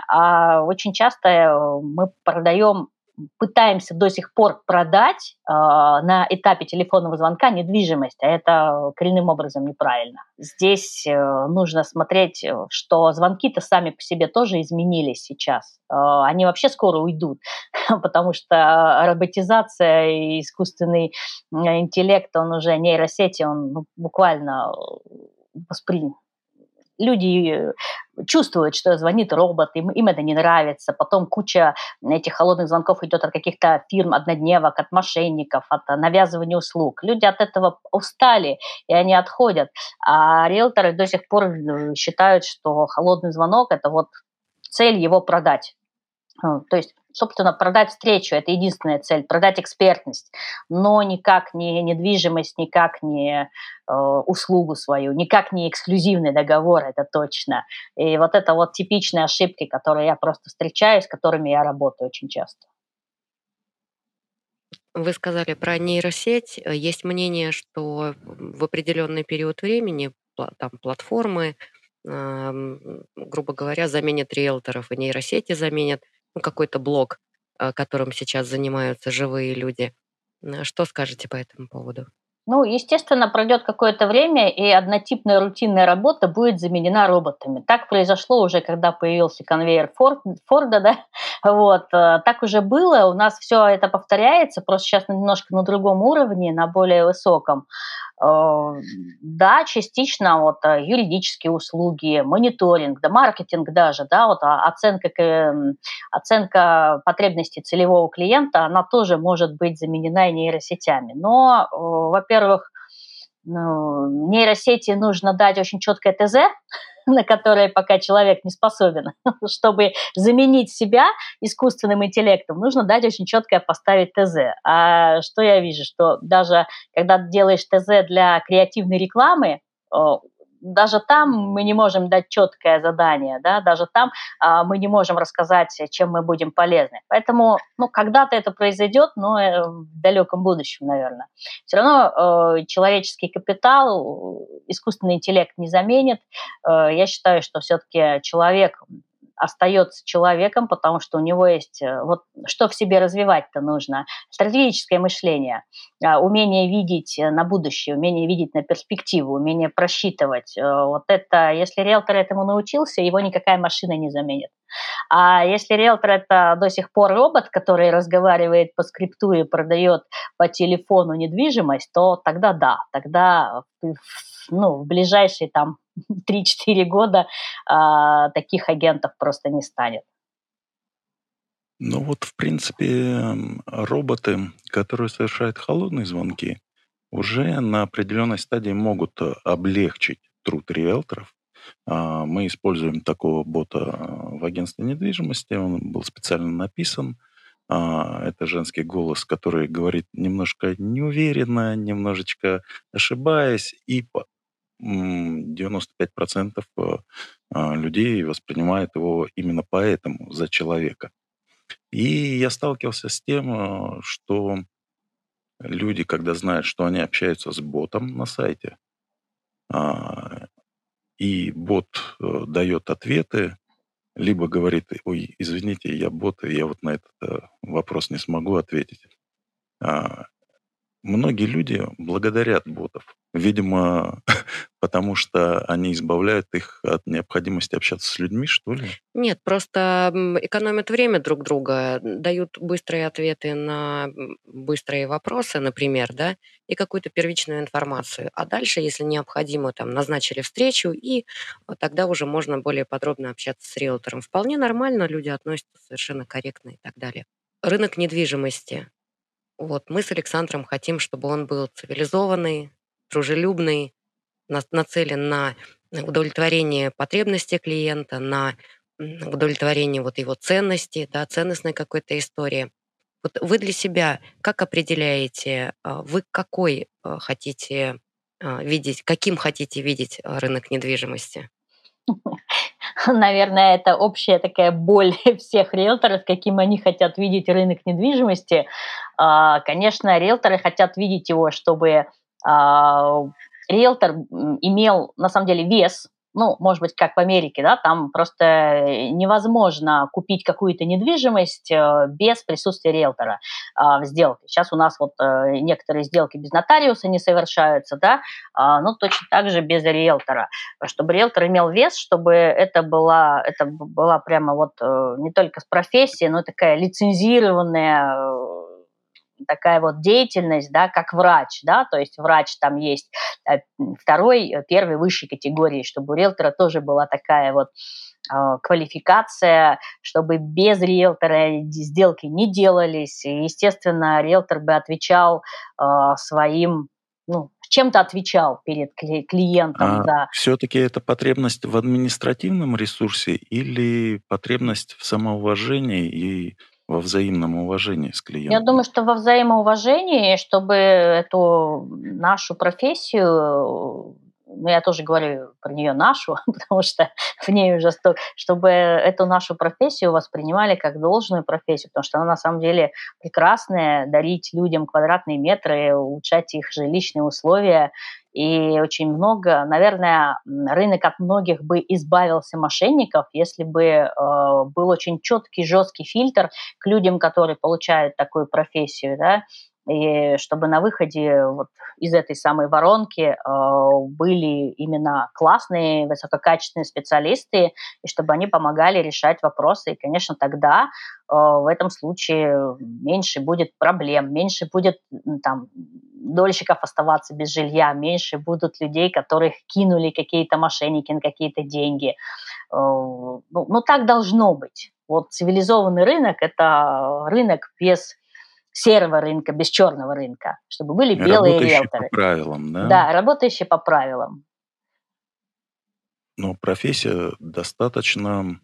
А очень часто мы продаем пытаемся до сих пор продать э, на этапе телефонного звонка недвижимость, а это коренным образом неправильно. Здесь э, нужно смотреть, э, что звонки-то сами по себе тоже изменились сейчас. Э, они вообще скоро уйдут, потому что роботизация и искусственный интеллект, он уже нейросети, он ну, буквально воспринял люди э, чувствуют, что звонит робот, им, им это не нравится. Потом куча этих холодных звонков идет от каких-то фирм, однодневок, от мошенников, от навязывания услуг. Люди от этого устали, и они отходят. А риэлторы до сих пор э, считают, что холодный звонок – это вот цель его продать. Э, то есть собственно, продать встречу – это единственная цель, продать экспертность, но никак не недвижимость, никак не э, услугу свою, никак не эксклюзивный договор, это точно. И вот это вот типичные ошибки, которые я просто встречаю, с которыми я работаю очень часто. Вы сказали про нейросеть. Есть мнение, что в определенный период времени там платформы, грубо говоря, заменят риэлторов, и нейросети заменят ну, какой-то блог, э, которым сейчас занимаются живые люди. Что скажете по этому поводу? Ну, естественно, пройдет какое-то время, и однотипная рутинная работа будет заменена роботами. Так произошло уже, когда появился конвейер Форд, Форда, да, вот, э, так уже было, у нас все это повторяется, просто сейчас немножко на другом уровне, на более высоком. Э, да, частично вот э, юридические услуги, мониторинг, да, маркетинг даже, да, вот а, оценка, оценка потребностей целевого клиента, она тоже может быть заменена нейросетями. Но, э, во-первых, ну, нейросети нужно дать очень четкое ТЗ, на которое пока человек не способен. Чтобы заменить себя искусственным интеллектом, нужно дать очень четкое поставить ТЗ. А что я вижу, что даже когда делаешь ТЗ для креативной рекламы, даже там мы не можем дать четкое задание, да, даже там а, мы не можем рассказать, чем мы будем полезны. Поэтому, ну, когда-то это произойдет, но э, в далеком будущем, наверное. Все равно э, человеческий капитал, искусственный интеллект не заменит. Э, я считаю, что все-таки человек остается человеком, потому что у него есть э, вот что в себе развивать-то нужно. Стратегическое мышление, а, умение видеть э, на будущее, умение видеть на перспективу, умение просчитывать. Э, вот это, если риэлтор этому научился, его никакая машина не заменит. А если риэлтор это до сих пор робот, который разговаривает по скрипту и продает по телефону недвижимость, то тогда да, тогда ну, в ближайшие там 3-4 года а, таких агентов просто не станет. Ну вот, в принципе, роботы, которые совершают холодные звонки, уже на определенной стадии могут э, облегчить труд риэлторов. А, мы используем такого бота э, в агентстве недвижимости, он был специально написан. А, это женский голос, который говорит немножко неуверенно, немножечко ошибаясь, и 95% э, а, людей воспринимают его именно поэтому, за человека. И я сталкивался с тем, э, что люди, когда знают, что они общаются с ботом на сайте, и бот э, дает ответы, либо говорит, ой, извините, я бот, я вот на этот вопрос не смогу ответить. А, многие люди благодарят ботов. Видимо, потому что они избавляют их от необходимости общаться с людьми, что ли? Нет, просто экономят время друг друга, дают быстрые ответы на быстрые вопросы, например, да, и какую-то первичную информацию. А дальше, если необходимо, там, назначили встречу, и тогда уже можно более подробно общаться с риэлтором. Вполне нормально, люди относятся совершенно корректно и так далее. Рынок недвижимости. Вот мы с Александром хотим, чтобы он был цивилизованный, дружелюбный, нацелен на удовлетворение потребностей клиента, на удовлетворение вот его ценностей, да, ценностной какой-то истории. Вот вы для себя как определяете, а, вы какой а, хотите а, видеть, каким хотите видеть рынок недвижимости? Наверное, это общая такая боль всех риэлторов, каким они хотят видеть рынок недвижимости. Конечно, риэлторы хотят видеть его, чтобы риэлтор имел на самом деле вес, ну, может быть, как в Америке, да, там просто э, невозможно купить какую-то недвижимость э, без присутствия риэлтора а, в сделке. Сейчас у нас вот э, некоторые сделки без нотариуса не совершаются, да, а, но точно так же без риэлтора. Чтобы риэлтор имел вес, чтобы это была, это была прямо вот не только с профессией, но такая лицензированная такая вот деятельность, да, как врач, да, то есть врач там есть э, второй, э, первой, высшей категории, чтобы у риэлтора тоже была такая вот э, квалификация, чтобы без риэлтора сделки не делались. И, естественно, риэлтор бы отвечал э, своим, ну, чем-то отвечал перед клиентом. А да. Все-таки это потребность в административном ресурсе или потребность в самоуважении и во взаимном уважении с клиентом? Я думаю, что во взаимоуважении, чтобы эту нашу профессию ну, я тоже говорю про нее нашу, потому что в ней уже столько, чтобы эту нашу профессию воспринимали как должную профессию, потому что она на самом деле прекрасная, дарить людям квадратные метры, улучшать их жилищные условия, и очень много, наверное, рынок от многих бы избавился мошенников, если бы э, был очень четкий, жесткий фильтр к людям, которые получают такую профессию, да, и чтобы на выходе вот из этой самой воронки э, были именно классные, высококачественные специалисты, и чтобы они помогали решать вопросы. И, конечно, тогда э, в этом случае меньше будет проблем, меньше будет там дольщиков оставаться без жилья, меньше будут людей, которых кинули какие-то мошенники на какие-то деньги. Э, ну, ну, так должно быть. Вот цивилизованный рынок – это рынок без серого рынка, без черного рынка, чтобы были белые работающие риэлторы. по правилам, да? Да, работающие по правилам. Но профессия достаточно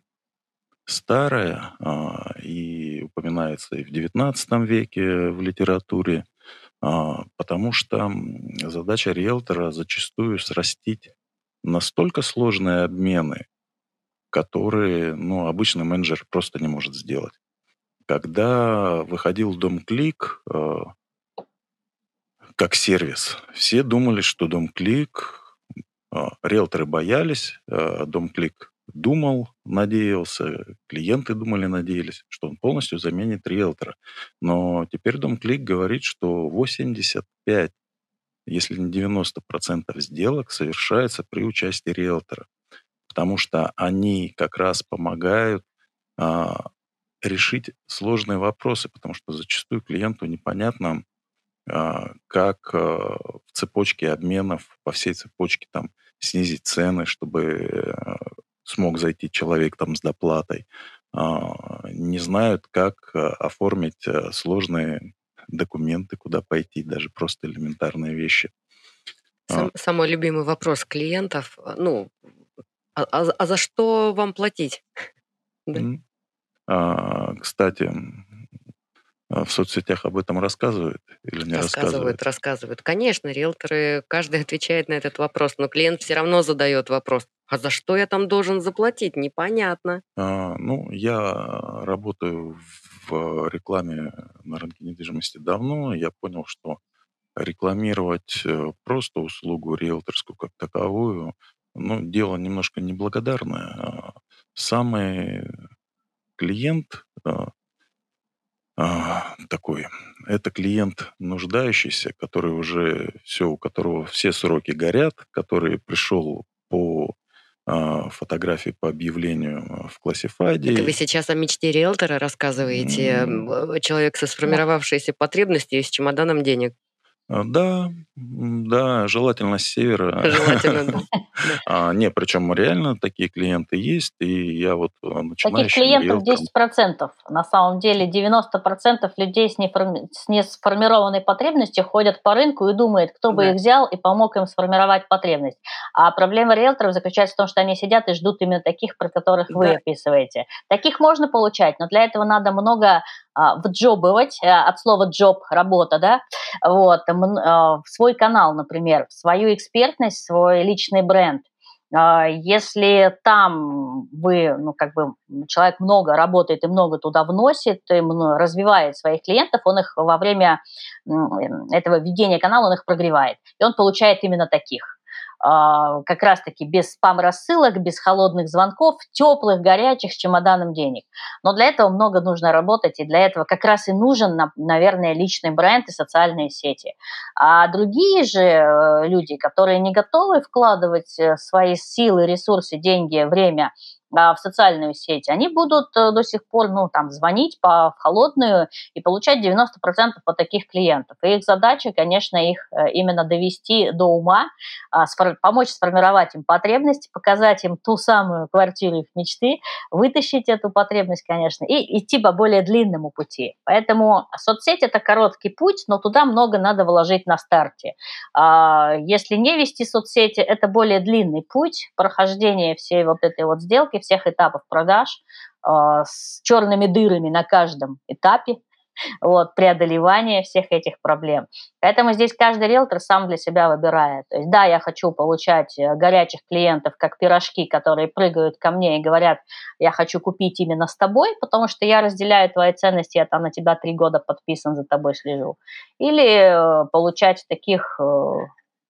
старая а, и упоминается и в XIX веке в литературе, а, потому что задача риэлтора зачастую срастить настолько сложные обмены, которые ну, обычный менеджер просто не может сделать. Когда выходил Дом Клик э, как сервис, все думали, что Дом Клик, э, риэлторы боялись, э, Дом Клик думал, надеялся, клиенты думали, надеялись, что он полностью заменит риэлтора. Но теперь Дом Клик говорит, что 85, если не 90% сделок совершается при участии риэлтора. Потому что они как раз помогают а, решить сложные вопросы, потому что зачастую клиенту непонятно, а, как а, в цепочке обменов, по всей цепочке там снизить цены, чтобы а, смог зайти человек там с доплатой, не знают, как оформить сложные документы, куда пойти, даже просто элементарные вещи. Сам, самый любимый вопрос клиентов, ну, а, а, а за что вам платить? да. А, кстати, в соцсетях об этом рассказывают или не рассказывают? Рассказывают, рассказывают. Конечно, риэлторы, каждый отвечает на этот вопрос, но клиент все равно задает вопрос. А за что я там должен заплатить? Непонятно. А, ну, я работаю в рекламе на рынке недвижимости давно. Я понял, что рекламировать э, просто услугу риэлторскую как таковую, ну, дело немножко неблагодарное. А самый клиент а, а, такой, это клиент нуждающийся, который уже все, у которого все сроки горят, который пришел по а, фотографии по объявлению в классифайде. Это вы сейчас о мечте риэлтора рассказываете? Mm. Человек со сформировавшейся потребностью и с чемоданом денег. А, да, да, желательно с севера. Желательно, да. А, не, причем реально такие клиенты есть, и я вот начинающим Таких клиентов риэлтором... 10%. На самом деле 90% людей с, несформированной потребностью ходят по рынку и думают, кто бы их взял и помог им сформировать потребность. А проблема риэлторов заключается в том, что они сидят и ждут именно таких, про которых вы описываете. Таких можно получать, но для этого надо много вджобывать, э, от слова job – работа, да, вот, а, в свой канал, например, свою экспертность, свой личный бренд. А, если там вы, ну, как бы, человек много работает и много туда вносит, и развивает своих клиентов, он их во время этого ведения канала, он их прогревает. И он получает именно таких. А, как раз-таки без спам-рассылок, без холодных звонков, теплых, горячих, с чемоданом денег. Но для этого много нужно работать, и для этого как раз и нужен, наверное, личный бренд и социальные сети. А другие же э, люди, которые не готовы вкладывать э, свои силы, ресурсы, деньги, время в социальную сеть, они будут э, до сих пор, ну, там, звонить по, в холодную и получать 90% от таких клиентов. И их задача, конечно, их э, именно довести до ума, а, помочь сформировать им потребность, показать им ту самую квартиру их мечты, вытащить эту потребность, конечно, и идти по более длинному пути. Поэтому соцсеть – это короткий путь, но туда много надо вложить на старте. А, если не вести соцсети, это более длинный путь прохождения всей вот этой вот сделки, всех этапов продаж э, с черными дырами на каждом этапе, вот, преодолевание всех этих проблем. Поэтому здесь каждый риэлтор сам для себя выбирает. То есть, да, я хочу получать э, горячих клиентов, как пирожки, которые прыгают ко мне и говорят, я хочу купить именно с тобой, потому что я разделяю твои ценности, я там на тебя три года подписан, за тобой слежу. Или э, получать таких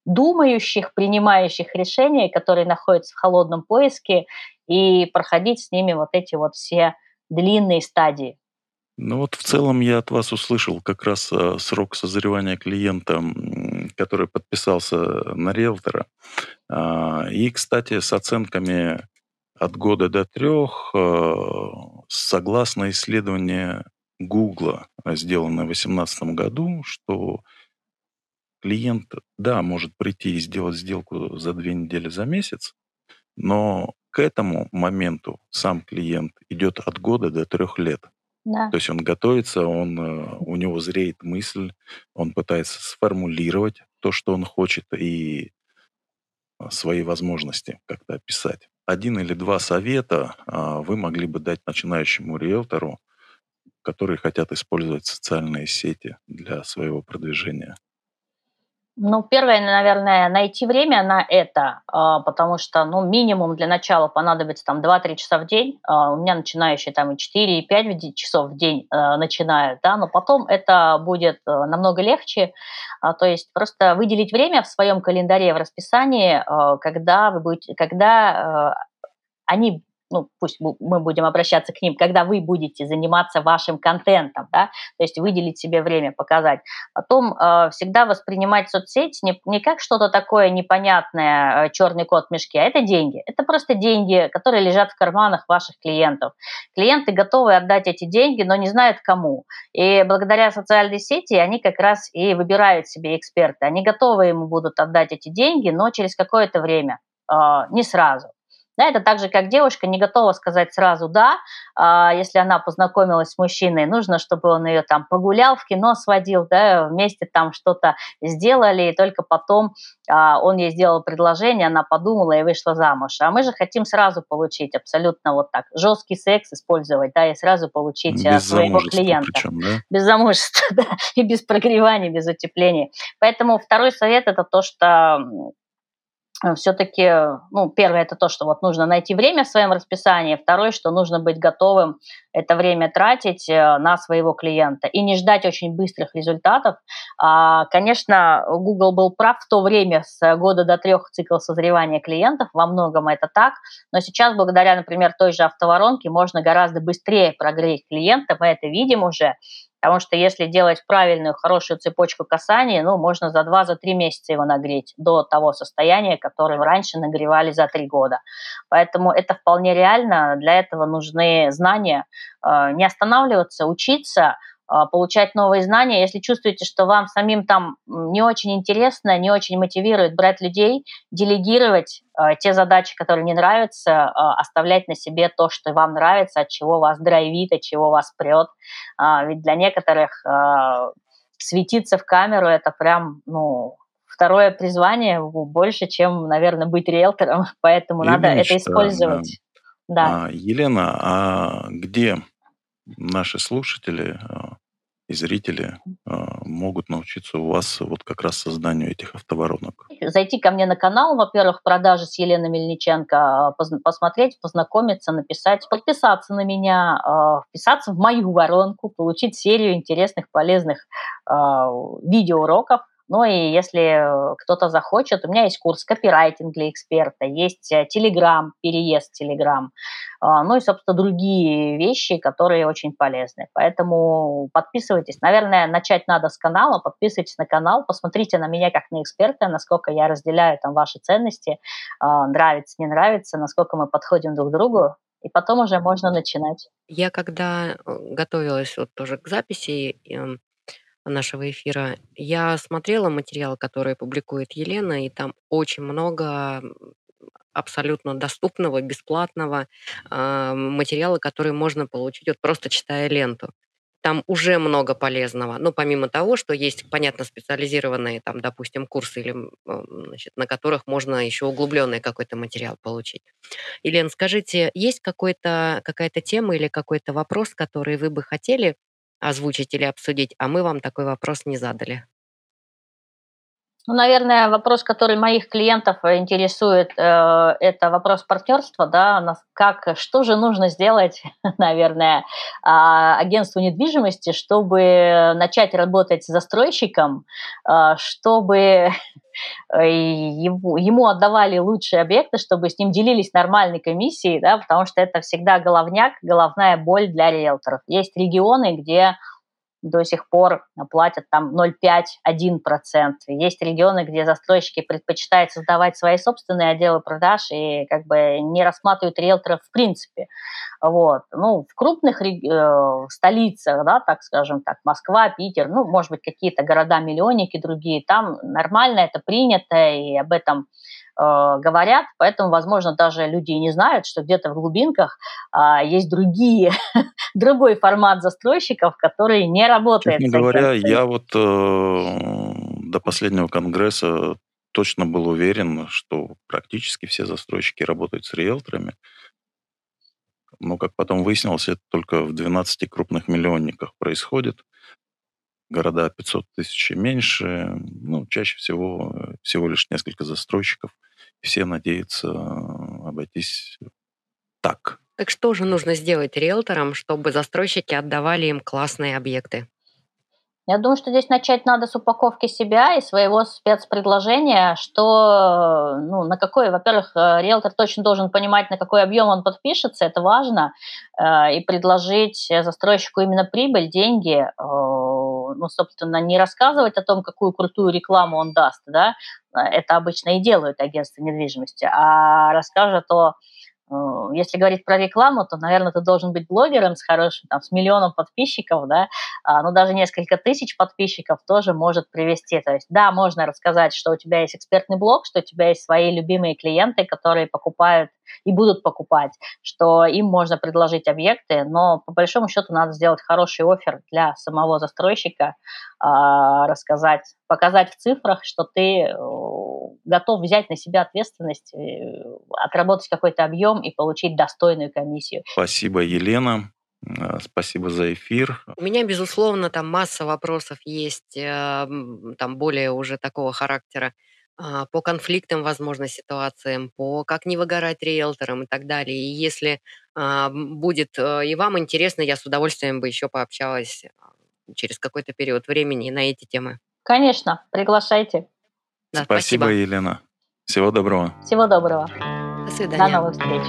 думающих, принимающих решения, которые находятся в холодном поиске, и проходить с ними вот эти вот все длинные стадии. Ну вот в целом я от вас услышал как раз э, срок созревания клиента, который подписался на риэлтора. А, и, кстати, с оценками от года до трех, э, согласно исследованию Гугла, сделанное в 2018 году, что клиент, да, может прийти и сделать сделку за две недели, за месяц, но к этому моменту сам клиент идет от года до трех лет. Да. То есть он готовится, он, э, у него зреет мысль, он пытается сформулировать то, что он хочет, и э, свои возможности как-то описать. Один или два совета а, вы могли бы дать начинающему риэлтору, которые хотят использовать социальные сети для своего продвижения. Ну, первое, наверное, найти время на это, а, потому что, ну, минимум для начала понадобится там 2-3 часа в день. А, у меня начинающие там и 4, и 5 часов в день э, начинают, да, но потом это будет намного легче. А, то есть просто выделить время в своем календаре, в расписании, когда вы будете, когда они ну, пусть мы будем обращаться к ним, когда вы будете заниматься вашим контентом, да, то есть выделить себе время, показать. Потом э, всегда воспринимать соцсети не, не как что-то такое непонятное, э, черный кот в мешке, а это деньги. Это просто деньги, которые лежат в карманах ваших клиентов. Клиенты готовы отдать эти деньги, но не знают кому. И благодаря социальной сети они как раз и выбирают себе эксперта. Они готовы ему будут отдать эти деньги, но через какое-то время, э, не сразу. Да, это так же, как девушка не готова сказать сразу «да», а, если она познакомилась с мужчиной, нужно, чтобы он ее там погулял, в кино сводил, да, вместе там что-то сделали, и только потом а, он ей сделал предложение, она подумала и вышла замуж. А мы же хотим сразу получить абсолютно вот так, жесткий секс использовать, да, и сразу получить без своего клиента. Причем, да? Без замужества, да, и без прогревания, без утепления. Поэтому второй совет – это то, что все-таки, ну, первое это то, что вот нужно найти время в своем расписании, второе, что нужно быть готовым это время тратить э, на своего клиента и не ждать очень быстрых результатов. А, конечно, Google был прав в то время с года до трех цикл созревания клиентов, во многом это так, но сейчас благодаря, например, той же автоворонке можно гораздо быстрее прогреть клиента, мы это видим уже, Потому что если делать правильную, хорошую цепочку касаний, ну, можно за 2-3 за месяца его нагреть до того состояния, которое раньше нагревали за 3 года. Поэтому это вполне реально. Для этого нужны знания. Э, не останавливаться, учиться, получать новые знания. Если чувствуете, что вам самим там не очень интересно, не очень мотивирует брать людей, делегировать э, те задачи, которые не нравятся, э, оставлять на себе то, что вам нравится, от чего вас драйвит, от чего вас прет. Э, ведь для некоторых светиться в камеру это прям, ну, второе призвание больше, чем, наверное, быть риэлтором, поэтому Я надо это использовать. Да. А, Елена, а где наши слушатели а, и зрители а, могут научиться у вас вот как раз созданию этих автоворонок? Зайти ко мне на канал, во-первых, продажи с Еленой Мельниченко, посмотреть, познакомиться, написать, подписаться на меня, а, вписаться в мою воронку, получить серию интересных, полезных видеоуроков, ну и если кто-то захочет, у меня есть курс копирайтинг для эксперта, есть Telegram, переезд Telegram, ну и, собственно, другие вещи, которые очень полезны. Поэтому подписывайтесь. Наверное, начать надо с канала, подписывайтесь на канал, посмотрите на меня как на эксперта, насколько я разделяю там ваши ценности, а, нравится, не нравится, насколько мы подходим друг к другу, и потом уже можно начинать. Я когда э, готовилась вот тоже к записи, эм, нашего эфира, я смотрела материалы, которые публикует Елена, и там очень много абсолютно доступного, бесплатного э, материала, который можно получить, вот просто читая ленту. Там уже много полезного. Ну, помимо того, что есть, понятно, специализированные, там, допустим, курсы, или, значит, на которых можно еще углубленный какой-то материал получить. Елена, скажите, есть какой-то, какая-то тема или какой-то вопрос, который вы бы хотели озвучить или обсудить, а мы вам такой вопрос не задали? Ну, наверное, вопрос, который моих клиентов интересует, э, это вопрос партнерства, да, как, что же нужно сделать, наверное, а, агентству недвижимости, чтобы начать работать с застройщиком, а, чтобы ему, ему отдавали лучшие объекты, чтобы с ним делились нормальной комиссией, да, потому что это всегда головняк, головная боль для риэлторов. Есть регионы, где до сих пор платят там 0,5-1%. Есть регионы, где застройщики предпочитают создавать свои собственные отделы продаж и как бы не рассматривают риэлторов в принципе. Вот. Ну, в крупных э, столицах, да, так скажем так, Москва, Питер, ну, может быть, какие-то города-миллионники другие, там нормально это принято, и об этом говорят, поэтому, возможно, даже люди и не знают, что где-то в глубинках э, есть другие, другой формат застройщиков, который не работает. Честно говоря, я вот э, до последнего конгресса точно был уверен, что практически все застройщики работают с риэлторами. Но, как потом выяснилось, это только в 12 крупных миллионниках происходит. города 500 тысяч и меньше, ну, чаще всего всего лишь несколько застройщиков. Все надеются обойтись так. Так что же нужно сделать риэлторам, чтобы застройщики отдавали им классные объекты? Я думаю, что здесь начать надо с упаковки себя и своего спецпредложения, что, ну, на какой, во-первых, э, риэлтор точно должен понимать, на какой объем он подпишется, это важно, э, и предложить застройщику именно прибыль, деньги, э, ну, собственно, не рассказывать о том, какую крутую рекламу он даст, да, это обычно и делают агентства недвижимости, а расскажет о Э, если говорить про рекламу, то, наверное, ты должен быть блогером с хорошим, там, с миллионом подписчиков, да, а, ну, даже несколько тысяч подписчиков тоже может привести. То есть, да, можно рассказать, что у тебя есть экспертный блог, что у тебя есть свои любимые клиенты, которые покупают и будут покупать, что им можно предложить объекты, но по большому счету надо сделать хороший офер для самого застройщика, а, рассказать, показать в цифрах, что ты э, готов взять на себя ответственность, э, отработать какой-то объем и получить достойную комиссию. Спасибо, Елена. Э, спасибо за эфир. У меня, безусловно, там масса вопросов есть, там более уже такого характера а, по конфликтам, возможно, ситуациям, по как не выгорать риэлторам и так далее. И если а, будет и вам интересно, я с удовольствием бы еще пообщалась через какой-то период времени на эти темы. Конечно, приглашайте. Да, спасибо, спасибо, Елена. Всего доброго. Всего доброго. До свидания. До новых встреч.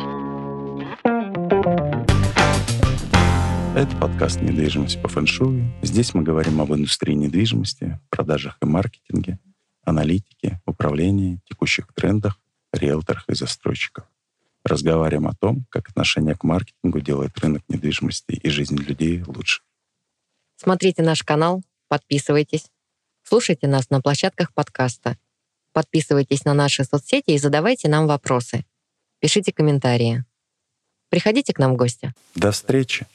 Это подкаст «Недвижимость по фэншую». Здесь мы говорим об индустрии недвижимости, продажах и маркетинге, аналитике, управлении, текущих трендах, риэлторах и застройщиках. Разговариваем о том, как отношение к маркетингу делает рынок недвижимости и жизнь людей лучше. Смотрите наш канал, подписывайтесь, слушайте нас на площадках подкаста – Подписывайтесь на наши соцсети и задавайте нам вопросы. Пишите комментарии. Приходите к нам в гости. До встречи.